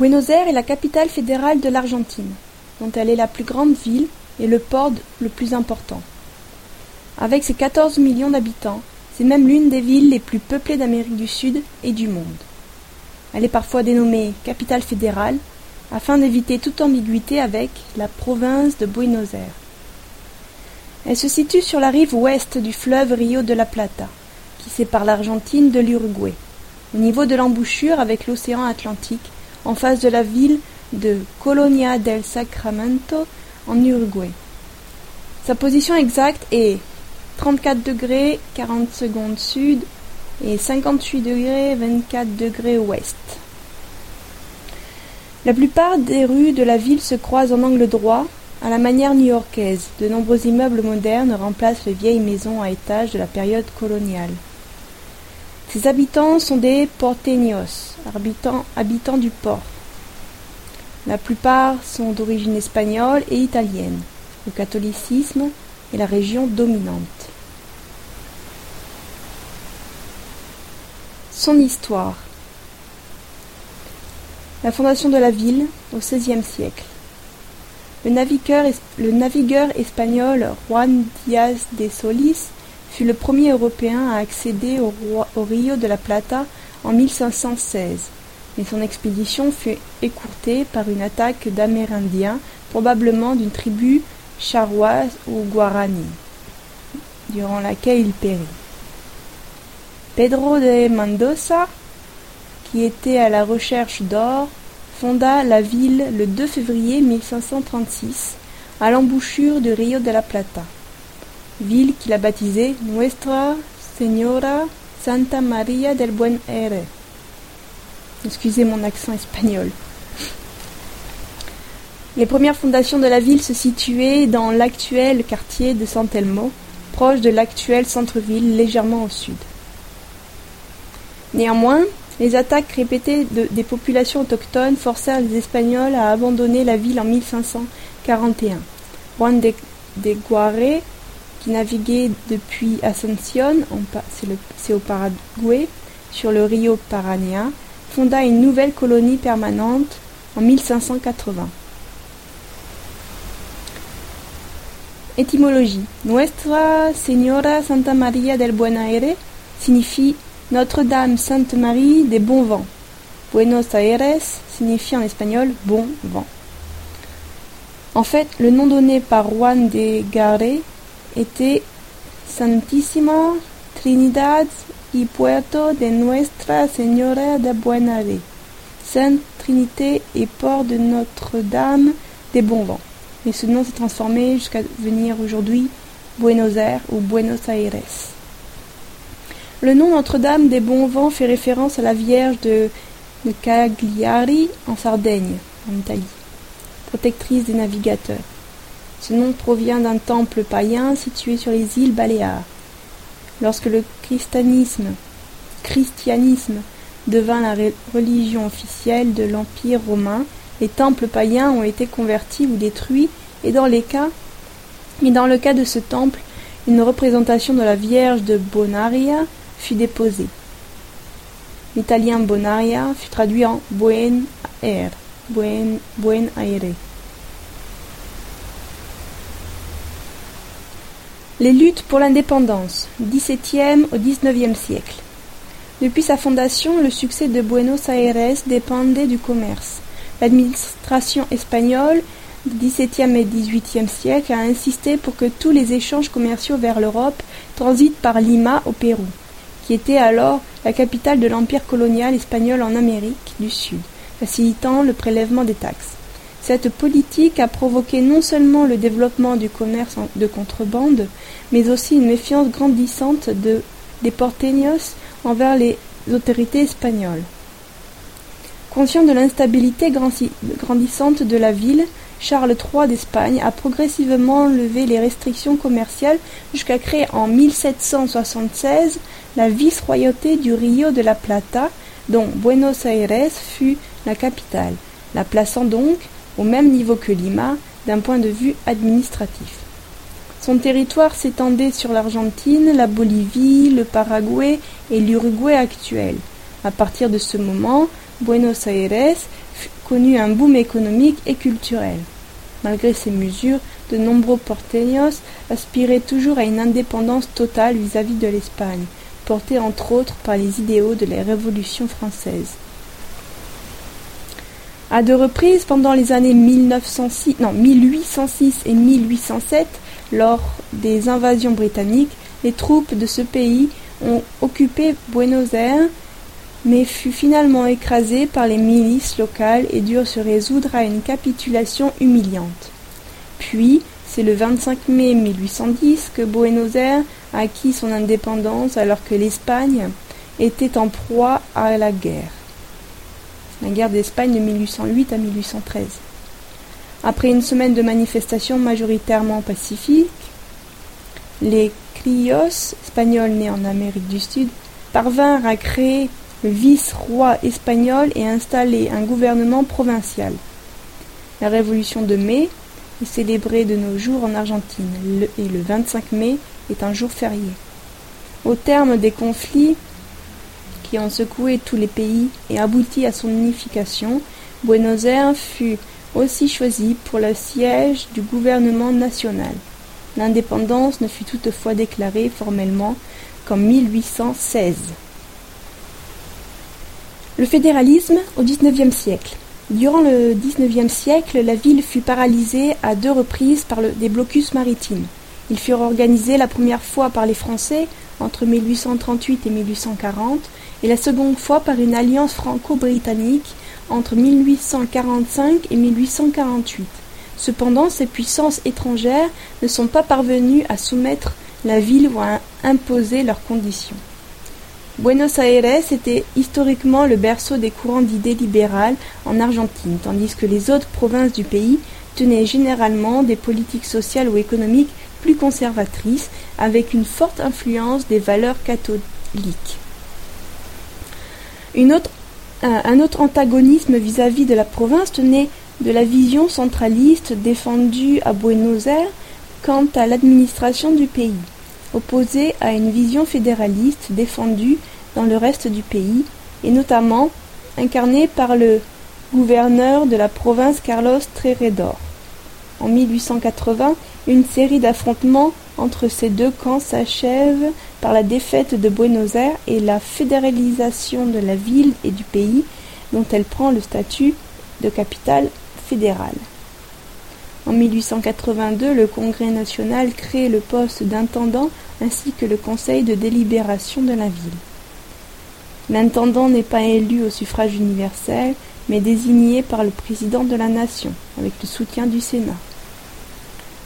Buenos Aires est la capitale fédérale de l'Argentine, dont elle est la plus grande ville et le port le plus important. Avec ses 14 millions d'habitants, c'est même l'une des villes les plus peuplées d'Amérique du Sud et du monde. Elle est parfois dénommée capitale fédérale afin d'éviter toute ambiguïté avec la province de Buenos Aires. Elle se situe sur la rive ouest du fleuve Rio de la Plata, qui sépare l'Argentine de l'Uruguay, au niveau de l'embouchure avec l'océan Atlantique, en face de la ville de Colonia del Sacramento en Uruguay. Sa position exacte est 34 degrés 40 secondes sud et 58 degrés 24 degrés ouest. La plupart des rues de la ville se croisent en angle droit, à la manière new-yorkaise. De nombreux immeubles modernes remplacent les vieilles maisons à étages de la période coloniale. Ses habitants sont des porteños, habitants, du port. La plupart sont d'origine espagnole et italienne. Le catholicisme est la région dominante. Son histoire. La fondation de la ville au XVIe siècle. Le navigueur, le navigueur espagnol Juan Díaz de Solís fut le premier Européen à accéder au, Rio de la Plata en 1516, mais son expédition fut écourtée par une attaque d'Amérindiens, probablement d'une tribu charroise ou guarani, durant laquelle il périt. Pedro de Mendoza, qui était à la recherche d'or, fonda la ville le 2 février 1536 à l'embouchure du Rio de la Plata, ville qu'il a baptisée Nuestra Señora Santa Maria del Buen Aire. Excusez mon accent espagnol. Les premières fondations de la ville se situaient dans l'actuel quartier de San Telmo, proche de l'actuel centre-ville légèrement au sud. Néanmoins, les attaques répétées des populations autochtones forcèrent les Espagnols à abandonner la ville en 1541. Juan de, de qui naviguait depuis Asunción, c'est au Paraguay, sur le Rio Paraná, fonda une nouvelle colonie permanente en 1580. Étymologie Nuestra Señora Santa Maria del Buen Aire signifie notre-Dame Sainte Marie des bons vents. Buenos Aires signifie en espagnol bon vent. En fait, le nom donné par Juan de Gare était Santísima Trinidad y Puerto de Nuestra Señora de Buenare, Sainte Trinité et port de Notre-Dame des bons vents. Et ce nom s'est transformé jusqu'à venir aujourd'hui Buenos Aires ou Buenos Aires. Le nom Notre-Dame des Bons Vents fait référence à la Vierge de, Cagliari en Sardaigne, en Italie, protectrice des navigateurs. Ce nom provient d'un temple païen situé sur les îles Baléares. Lorsque le christianisme, devint la religion officielle de l'Empire romain, les temples païens ont été convertis ou détruits, et dans les cas, et dans le cas de ce temple, une représentation de la Vierge de Bonaria fut déposé. L'italien Bonaria fut traduit en Buen Air, Buen, Buen Aire. Les luttes pour l'indépendance, 17e au 19e siècle. Depuis sa fondation, le succès de Buenos Aires dépendait du commerce. L'administration espagnole du XVIIe et XVIIIe siècle a insisté pour que tous les échanges commerciaux vers l'Europe transitent par Lima au Pérou qui était alors la capitale de l'empire colonial espagnol en Amérique du Sud, facilitant le prélèvement des taxes. Cette politique a provoqué non seulement le développement du commerce de contrebande, mais aussi une méfiance grandissante de, des porteños envers les autorités espagnoles. Conscient de l'instabilité grandissante de la ville, Charles III d'Espagne a progressivement levé les restrictions commerciales jusqu'à créer en 1776 la vice-royauté du Rio de la Plata, dont Buenos Aires fut la capitale, la plaçant donc au même niveau que Lima d'un point de vue administratif. Son territoire s'étendait sur l'Argentine, la Bolivie, le Paraguay et l'Uruguay actuel. À partir de ce moment, Buenos Aires connu un boom économique et culturel. Malgré ces mesures, de nombreux porteños aspiraient toujours à une indépendance totale vis-à-vis de l'Espagne, portée entre autres par les idéaux de la Révolution française. À deux reprises, pendant les années 1906, non, 1806 et 1807, lors des invasions britanniques, les troupes de ce pays ont occupé Buenos Aires, mais fut finalement écrasé par les milices locales et durent se résoudre à une capitulation humiliante. Puis, c'est le 25 mai 1810 que Buenos Aires a acquis son indépendance alors que l'Espagne était en proie à la guerre. La guerre d'Espagne de 1808 à 1813. Après une semaine de manifestations majoritairement pacifiques, les criollos espagnols nés en Amérique du Sud parvinrent à créer le vice-roi espagnol et installer un gouvernement provincial. La révolution de mai est célébrée de nos jours en Argentine et le 25 mai est un jour férié. Au terme des conflits qui ont secoué tous les pays et abouti à son unification, Buenos Aires fut aussi choisi pour le siège du gouvernement national. L'indépendance ne fut toutefois déclarée formellement qu'en 1816. Le fédéralisme au XIXe siècle. Durant le XIXe siècle, la ville fut paralysée à deux reprises par des blocus maritimes. Ils furent organisés la première fois par les Français entre 1838 et 1840 et la seconde fois par une alliance franco-britannique entre 1845 et 1848. Cependant, ces puissances étrangères ne sont pas parvenues à soumettre la ville ou à imposer leurs conditions. Buenos Aires était historiquement le berceau des courants d'idées libérales en Argentine, tandis que les autres provinces du pays tenaient généralement des politiques sociales ou économiques plus conservatrices, avec une forte influence des valeurs catholiques. Un autre antagonisme vis-à-vis de la province tenait de la vision centraliste défendue à Buenos Aires quant à l'administration du pays, opposée à une vision fédéraliste défendue dans le reste du pays, et notamment incarnée par le gouverneur de la province Carlos Treredor. En 1880, une série d'affrontements entre ces deux camps s'achève par la défaite de Buenos Aires et la fédéralisation de la ville et du pays dont elle prend le statut de capitale fédérale. En 1882, le Congrès national crée le poste d'intendant ainsi que le conseil de délibération de la ville. L'intendant n'est pas élu au suffrage universel, mais désigné par le président de la nation, avec le soutien du Sénat.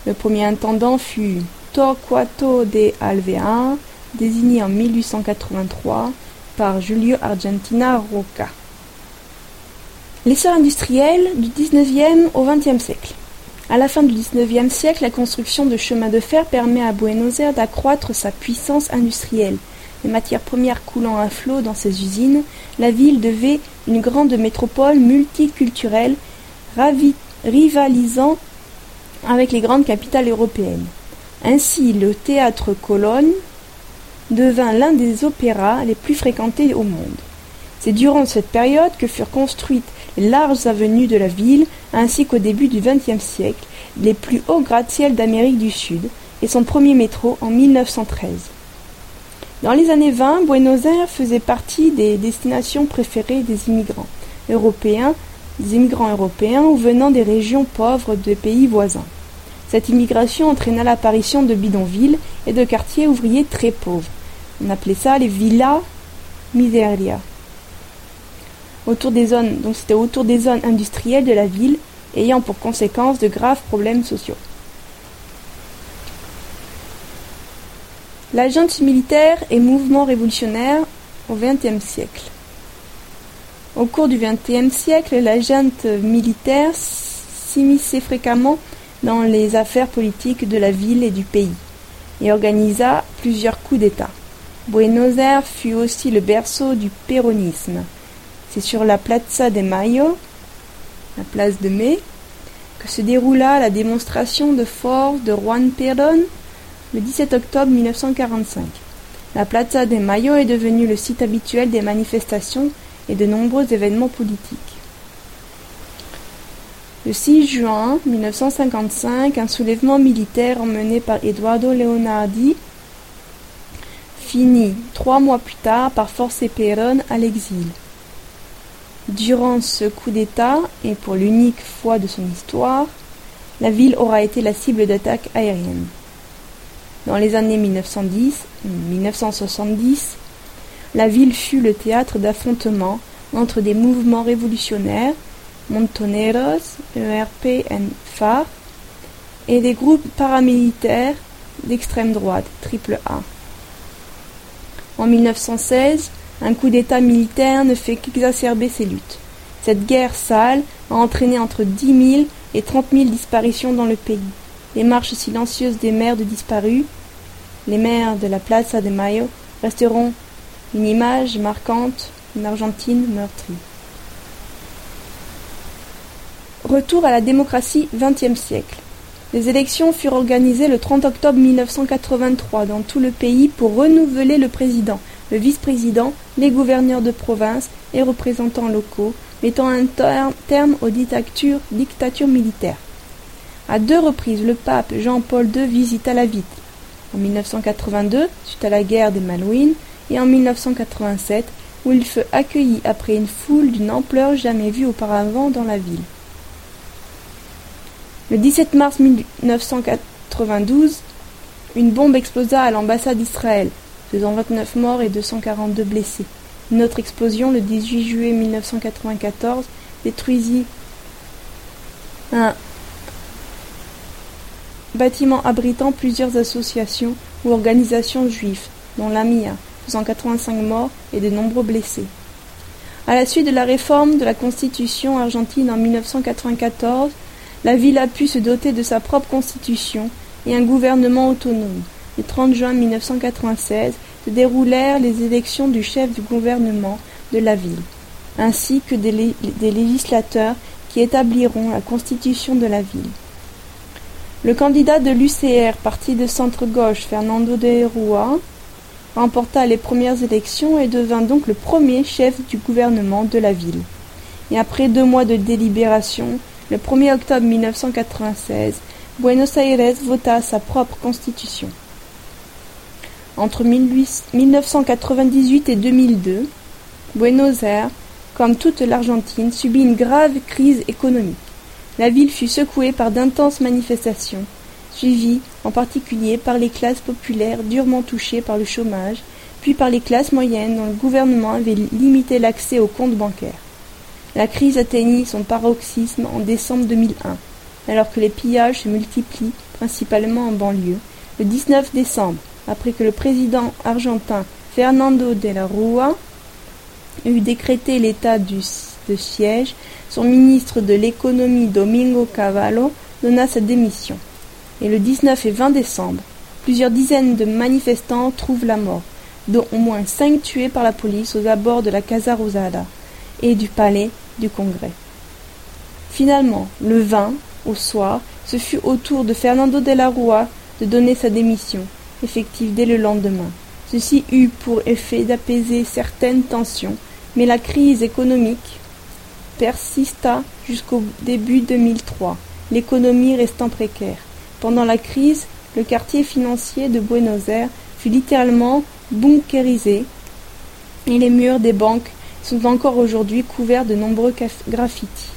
Le premier intendant fut Torquato de Alvear, désigné en 1883 par Julio Argentina Roca. L'essor industriel du XIXe au XXe siècle. À la fin du XIXe siècle, la construction de chemins de fer permet à Buenos Aires d'accroître sa puissance industrielle. Les matières premières coulant à flot dans ses usines, la ville devait une grande métropole multiculturelle rivalisant avec les grandes capitales européennes. Ainsi, le théâtre Cologne devint l'un des opéras les plus fréquentés au monde. C'est durant cette période que furent construites les larges avenues de la ville, ainsi qu'au début du XXe siècle, les plus hauts gratte-ciel d'Amérique du Sud, et son premier métro en 1913. Dans les années 20, Buenos Aires faisait partie des destinations préférées des immigrants européens, immigrants européens ou venant des régions pauvres de pays voisins. Cette immigration entraîna l'apparition de bidonvilles et de quartiers ouvriers très pauvres. On appelait ça les villas miseria. Autour des zones, donc c'était autour des zones industrielles de la ville, ayant pour conséquence de graves problèmes sociaux. La militaire et mouvement révolutionnaire au XXe siècle. Au cours du XXe siècle, la militaire s'immisçait fréquemment dans les affaires politiques de la ville et du pays, et organisa plusieurs coups d'État. Buenos Aires fut aussi le berceau du péronisme. C'est sur la Plaza de Mayo, la place de mai, que se déroula la démonstration de force de Juan Perón le 17 octobre 1945. La Plaza de Mayo est devenue le site habituel des manifestations et de nombreux événements politiques. Le 6 juin 1955, un soulèvement militaire emmené par Eduardo Leonardi finit trois mois plus tard par forcer Perón à l'exil. Durant ce coup d'État, et pour l'unique fois de son histoire, la ville aura été la cible d'attaques aériennes. Dans les années 1910 1970, la ville fut le théâtre d'affrontements entre des mouvements révolutionnaires, Montoneros, ERP FAR, et des groupes paramilitaires d'extrême droite, A. En 1916, un coup d'État militaire ne fait qu'exacerber ces luttes. Cette guerre sale a entraîné entre 10 000 et 30 000 disparitions dans le pays. Les marches silencieuses des mères de disparus, les mères de la Plaza de Mayo, resteront une image marquante d'une Argentine meurtrie. Retour à la démocratie XXe siècle. Les élections furent organisées le 30 octobre 1983 dans tout le pays pour renouveler le président, le vice-président, les gouverneurs de province et représentants locaux, mettant un terme aux dictatures, dictatures militaires. À deux reprises, le pape Jean-Paul II visita la ville. En 1982, suite à la guerre des Malouines, et en 1987, où il fut accueilli après une foule d'une ampleur jamais vue auparavant dans la ville. Le 17 mars 1992, une bombe explosa à l'ambassade d'Israël, faisant 29 morts et 242 blessés. Une autre explosion le 18 juillet 1994 détruisit un bâtiment abritant plusieurs associations ou organisations juives, dont l'AMIA, faisant 85 morts et de nombreux blessés. À la suite de la réforme de la Constitution argentine en 1994, la ville a pu se doter de sa propre constitution et un gouvernement autonome. Le 30 juin 1996 se déroulèrent les élections du chef du gouvernement de la ville, ainsi que des, législateurs qui établiront la constitution de la ville. Le candidat de l'UCR, parti de centre-gauche, Fernando de Rua, remporta les premières élections et devint donc le premier chef du gouvernement de la ville. Et après deux mois de délibération, le 1er octobre 1996, Buenos Aires vota sa propre constitution. Entre 1998 et 2002, Buenos Aires, comme toute l'Argentine, subit une grave crise économique. La ville fut secouée par d'intenses manifestations, suivies en particulier par les classes populaires durement touchées par le chômage, puis par les classes moyennes dont le gouvernement avait limité l'accès aux comptes bancaires. La crise atteignit son paroxysme en décembre 2001, alors que les pillages se multiplient, principalement en banlieue. Le 19 décembre, après que le président argentin Fernando de la Rúa eut décrété l'état de siège, son ministre de l'économie Domingo Cavallo donna sa démission. Et le 19 et 20 décembre, plusieurs dizaines de manifestants trouvent la mort, dont au moins cinq tués par la police aux abords de la Casa Rosada et du palais du Congrès. Finalement, le 20, au soir, ce fut au tour de Fernando de la Rúa de donner sa démission, effective dès le lendemain. Ceci eut pour effet d'apaiser certaines tensions, mais la crise économique persista jusqu'au début 2003, l'économie restant précaire. Pendant la crise, le quartier financier de Buenos Aires fut littéralement bunkérisé et les murs des banques sont encore aujourd'hui couverts de nombreux graffitis.